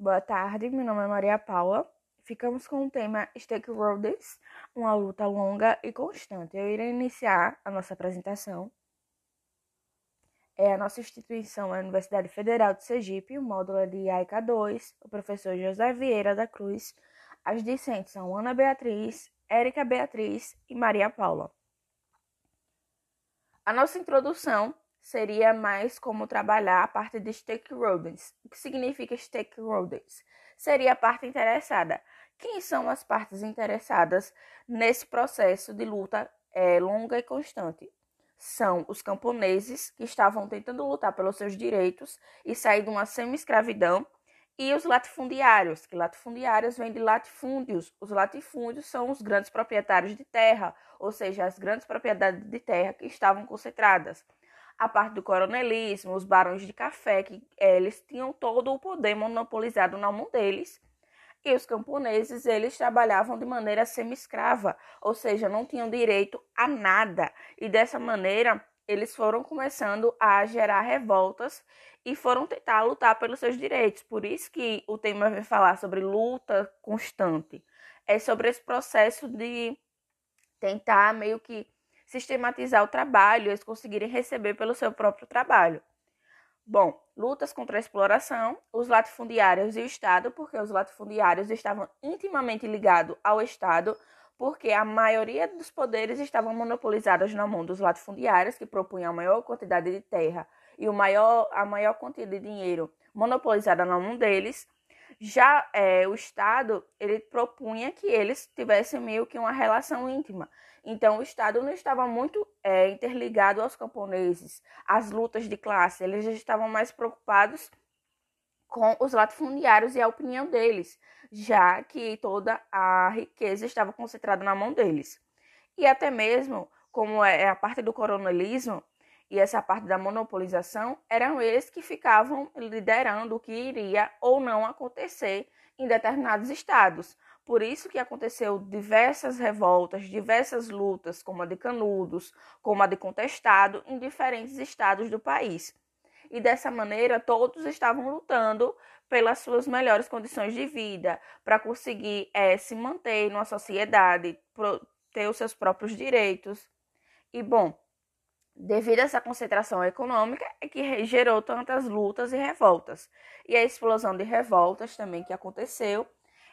Boa tarde, meu nome é Maria Paula. Ficamos com o tema Stakeholders, uma luta longa e constante. Eu irei iniciar a nossa apresentação. É a nossa instituição é a Universidade Federal de Sergipe, o módulo é de AICA 2, o professor José Vieira da Cruz. As discentes são Ana Beatriz, Érica Beatriz e Maria Paula. A nossa introdução seria mais como trabalhar a parte de stakeholders. O que significa stakeholders? Seria a parte interessada. Quem são as partes interessadas nesse processo de luta é, longa e constante? São os camponeses que estavam tentando lutar pelos seus direitos e sair de uma semi-escravidão e os latifundiários, que latifundiários vêm de latifúndios. Os latifúndios são os grandes proprietários de terra, ou seja, as grandes propriedades de terra que estavam concentradas a parte do coronelismo, os barões de café, que é, eles tinham todo o poder monopolizado na mão deles. E os camponeses, eles trabalhavam de maneira semi-escrava, ou seja, não tinham direito a nada. E dessa maneira, eles foram começando a gerar revoltas e foram tentar lutar pelos seus direitos. Por isso que o tema vai falar sobre luta constante. É sobre esse processo de tentar meio que sistematizar o trabalho, eles conseguirem receber pelo seu próprio trabalho. Bom, lutas contra a exploração, os latifundiários e o Estado, porque os latifundiários estavam intimamente ligados ao Estado, porque a maioria dos poderes estavam monopolizados na mão dos latifundiários, que propunham a maior quantidade de terra e o maior, a maior quantidade de dinheiro monopolizada na mão deles. Já é, o Estado, ele propunha que eles tivessem meio que uma relação íntima. Então, o Estado não estava muito é, interligado aos camponeses, às lutas de classe. Eles já estavam mais preocupados com os latifundiários e a opinião deles, já que toda a riqueza estava concentrada na mão deles. E até mesmo, como é a parte do coronelismo, e essa parte da monopolização eram eles que ficavam liderando o que iria ou não acontecer em determinados estados. Por isso que aconteceu diversas revoltas, diversas lutas, como a de Canudos, como a de Contestado, em diferentes estados do país. E dessa maneira, todos estavam lutando pelas suas melhores condições de vida, para conseguir é, se manter numa sociedade, ter os seus próprios direitos. E, bom, devido a essa concentração econômica é que gerou tantas lutas e revoltas. E a explosão de revoltas também que aconteceu.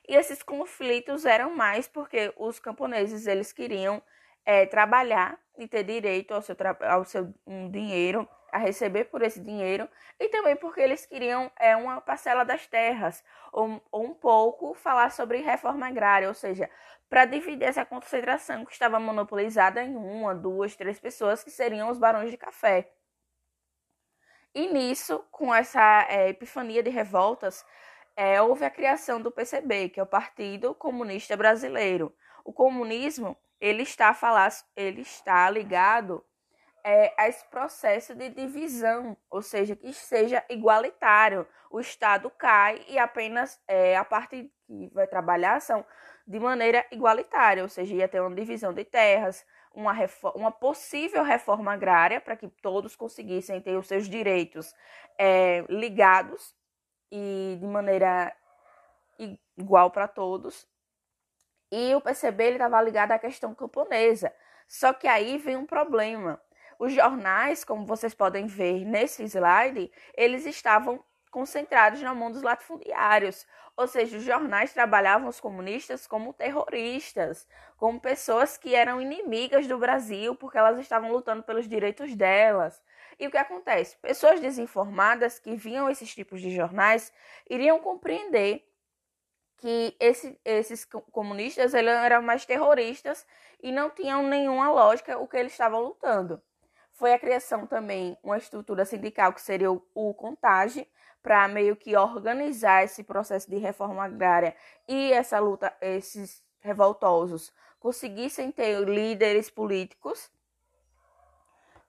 E esses conflitos eram mais porque os camponeses eles queriam é, trabalhar e ter direito ao seu, ao seu um dinheiro, a receber por esse dinheiro, e também porque eles queriam é, uma parcela das terras, ou, ou um pouco falar sobre reforma agrária, ou seja, para dividir essa concentração que estava monopolizada em uma, duas, três pessoas, que seriam os barões de café. E nisso, com essa é, epifania de revoltas, é, houve a criação do PCB, que é o Partido Comunista Brasileiro. O comunismo ele está, falar, ele está ligado é, a esse processo de divisão, ou seja, que seja igualitário. O Estado cai e apenas é, a parte que vai trabalhar são de maneira igualitária, ou seja, ia ter uma divisão de terras, uma, uma possível reforma agrária para que todos conseguissem ter os seus direitos é, ligados e de maneira igual para todos. E o PCB estava ligado à questão camponesa. Só que aí vem um problema. Os jornais, como vocês podem ver nesse slide, eles estavam concentrados na mão dos latifundiários. Ou seja, os jornais trabalhavam os comunistas como terroristas, como pessoas que eram inimigas do Brasil porque elas estavam lutando pelos direitos delas. E o que acontece? Pessoas desinformadas que viam esses tipos de jornais iriam compreender que esse, esses comunistas eram mais terroristas e não tinham nenhuma lógica o que eles estavam lutando. Foi a criação também uma estrutura sindical que seria o, o Contage, para meio que organizar esse processo de reforma agrária e essa luta, esses revoltosos conseguissem ter líderes políticos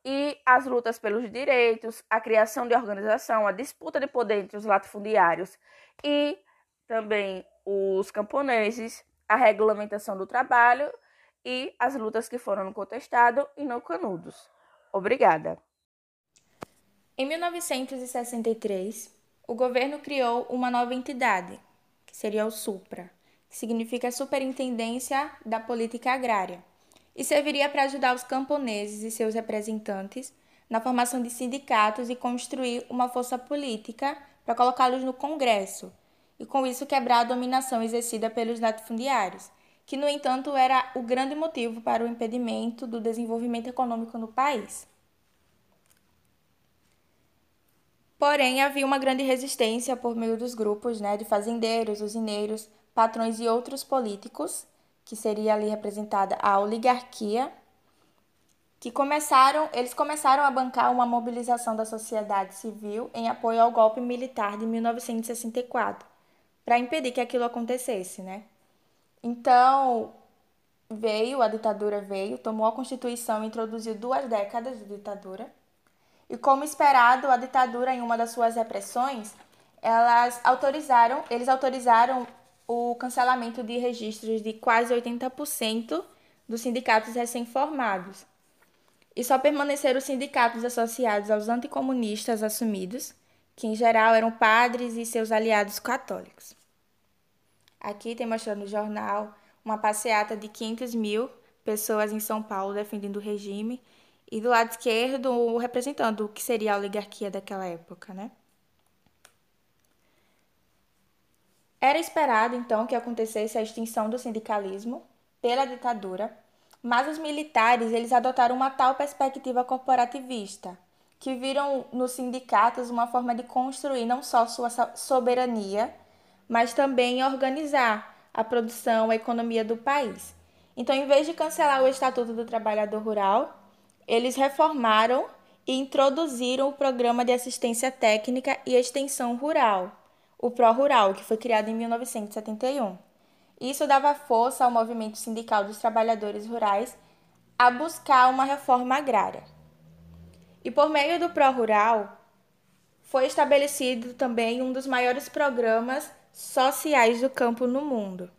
e as lutas pelos direitos, a criação de organização, a disputa de poder entre os latifundiários e também os camponeses, a regulamentação do trabalho e as lutas que foram no contestado e no canudos. Obrigada. Em 1963, o governo criou uma nova entidade, que seria o SUPRA, que significa Superintendência da Política Agrária, e serviria para ajudar os camponeses e seus representantes na formação de sindicatos e construir uma força política para colocá-los no Congresso, e com isso quebrar a dominação exercida pelos latifundiários, que, no entanto, era o grande motivo para o impedimento do desenvolvimento econômico no país. Porém, havia uma grande resistência por meio dos grupos né, de fazendeiros, usineiros, patrões e outros políticos, que seria ali representada a oligarquia, que começaram, eles começaram a bancar uma mobilização da sociedade civil em apoio ao golpe militar de 1964, para impedir que aquilo acontecesse, né? Então, veio, a ditadura veio, tomou a Constituição e introduziu duas décadas de ditadura. E como esperado, a ditadura em uma das suas repressões, elas autorizaram, eles autorizaram o cancelamento de registros de quase 80% dos sindicatos recém-formados. E só permaneceram os sindicatos associados aos anticomunistas assumidos, que em geral eram padres e seus aliados católicos. Aqui tem mostrando no jornal uma passeata de 500 mil pessoas em São Paulo defendendo o regime e do lado esquerdo representando o que seria a oligarquia daquela época, né? Era esperado então que acontecesse a extinção do sindicalismo pela ditadura, mas os militares eles adotaram uma tal perspectiva corporativista que viram nos sindicatos uma forma de construir não só sua soberania, mas também organizar a produção, a economia do país. Então, em vez de cancelar o Estatuto do Trabalhador Rural, eles reformaram e introduziram o Programa de Assistência Técnica e Extensão Rural, o Pró-Rural, que foi criado em 1971. Isso dava força ao movimento sindical dos trabalhadores rurais a buscar uma reforma agrária. E por meio do Pró-Rural, foi estabelecido também um dos maiores programas sociais do campo no mundo,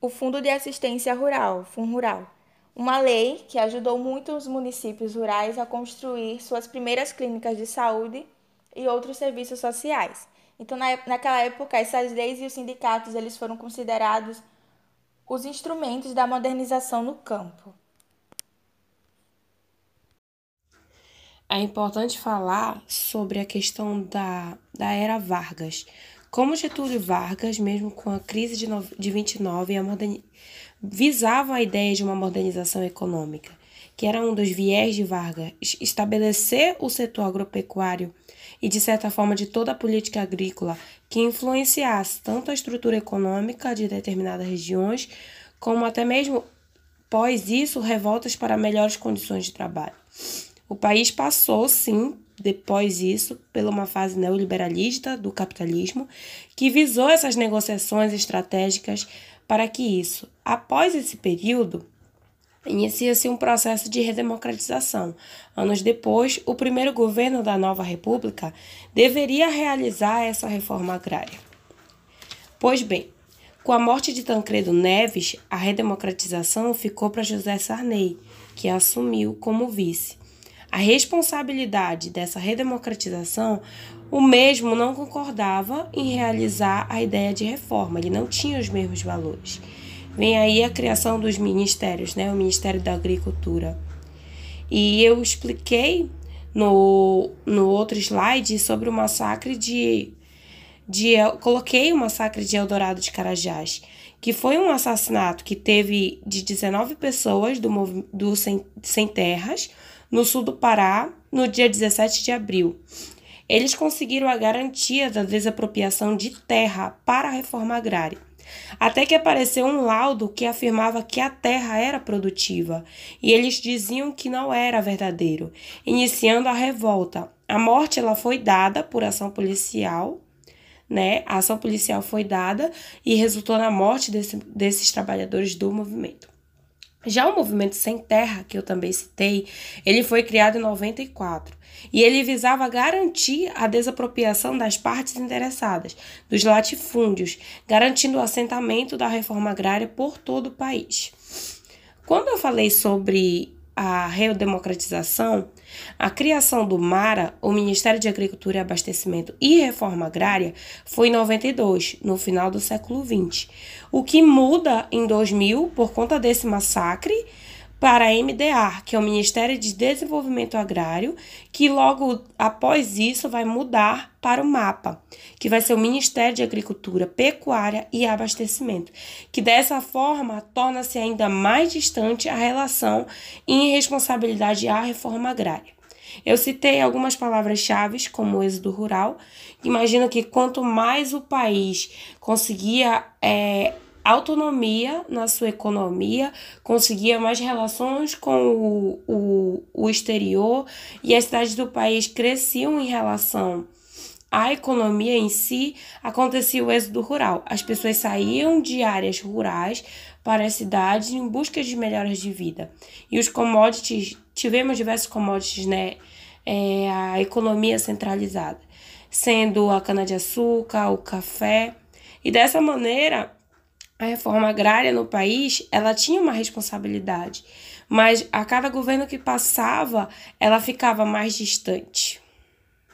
o Fundo de Assistência Rural, FUNRURAL, uma lei que ajudou muitos municípios rurais a construir suas primeiras clínicas de saúde e outros serviços sociais. Então, na, naquela época, essas leis e os sindicatos eles foram considerados os instrumentos da modernização no campo. É importante falar sobre a questão da, da era Vargas. Como Getúlio Vargas, mesmo com a crise de, no, de 29, a moderni, visava a ideia de uma modernização econômica, que era um dos viés de Vargas, estabelecer o setor agropecuário e, de certa forma, de toda a política agrícola que influenciasse tanto a estrutura econômica de determinadas regiões, como até mesmo, pós isso, revoltas para melhores condições de trabalho. O país passou, sim, depois isso, pela uma fase neoliberalista do capitalismo, que visou essas negociações estratégicas para que isso, após esse período, inicia-se um processo de redemocratização. Anos depois, o primeiro governo da nova república deveria realizar essa reforma agrária. Pois bem, com a morte de Tancredo Neves, a redemocratização ficou para José Sarney, que assumiu como vice. A responsabilidade dessa redemocratização, o mesmo não concordava em realizar a ideia de reforma, ele não tinha os mesmos valores. Vem aí a criação dos ministérios, né? o Ministério da Agricultura. E eu expliquei no, no outro slide sobre o massacre de, de. Coloquei o massacre de Eldorado de Carajás, que foi um assassinato que teve de 19 pessoas do, do sem, sem terras no sul do Pará, no dia 17 de abril. Eles conseguiram a garantia da desapropriação de terra para a reforma agrária. Até que apareceu um laudo que afirmava que a terra era produtiva, e eles diziam que não era verdadeiro, iniciando a revolta. A morte ela foi dada por ação policial, né? A ação policial foi dada e resultou na morte desse, desses trabalhadores do movimento. Já o movimento Sem Terra, que eu também citei, ele foi criado em 94 e ele visava garantir a desapropriação das partes interessadas, dos latifúndios, garantindo o assentamento da reforma agrária por todo o país. Quando eu falei sobre a redemocratização, a criação do MARA, o Ministério de Agricultura e Abastecimento e Reforma Agrária, foi em 92, no final do século XX. O que muda em 2000 por conta desse massacre para a MDA, que é o Ministério de Desenvolvimento Agrário, que logo após isso vai mudar para o MAPA, que vai ser o Ministério de Agricultura, Pecuária e Abastecimento, que dessa forma torna-se ainda mais distante a relação em responsabilidade à reforma agrária. Eu citei algumas palavras-chave, como o êxodo rural. Imagino que quanto mais o país conseguia é, autonomia na sua economia, conseguia mais relações com o, o, o exterior e as cidades do país cresciam em relação à economia em si, acontecia o êxodo rural. As pessoas saíam de áreas rurais para as cidades em busca de melhoras de vida. E os commodities, tivemos diversos commodities, né? É, a economia centralizada, sendo a cana-de-açúcar, o café. E dessa maneira, a reforma agrária no país, ela tinha uma responsabilidade, mas a cada governo que passava, ela ficava mais distante.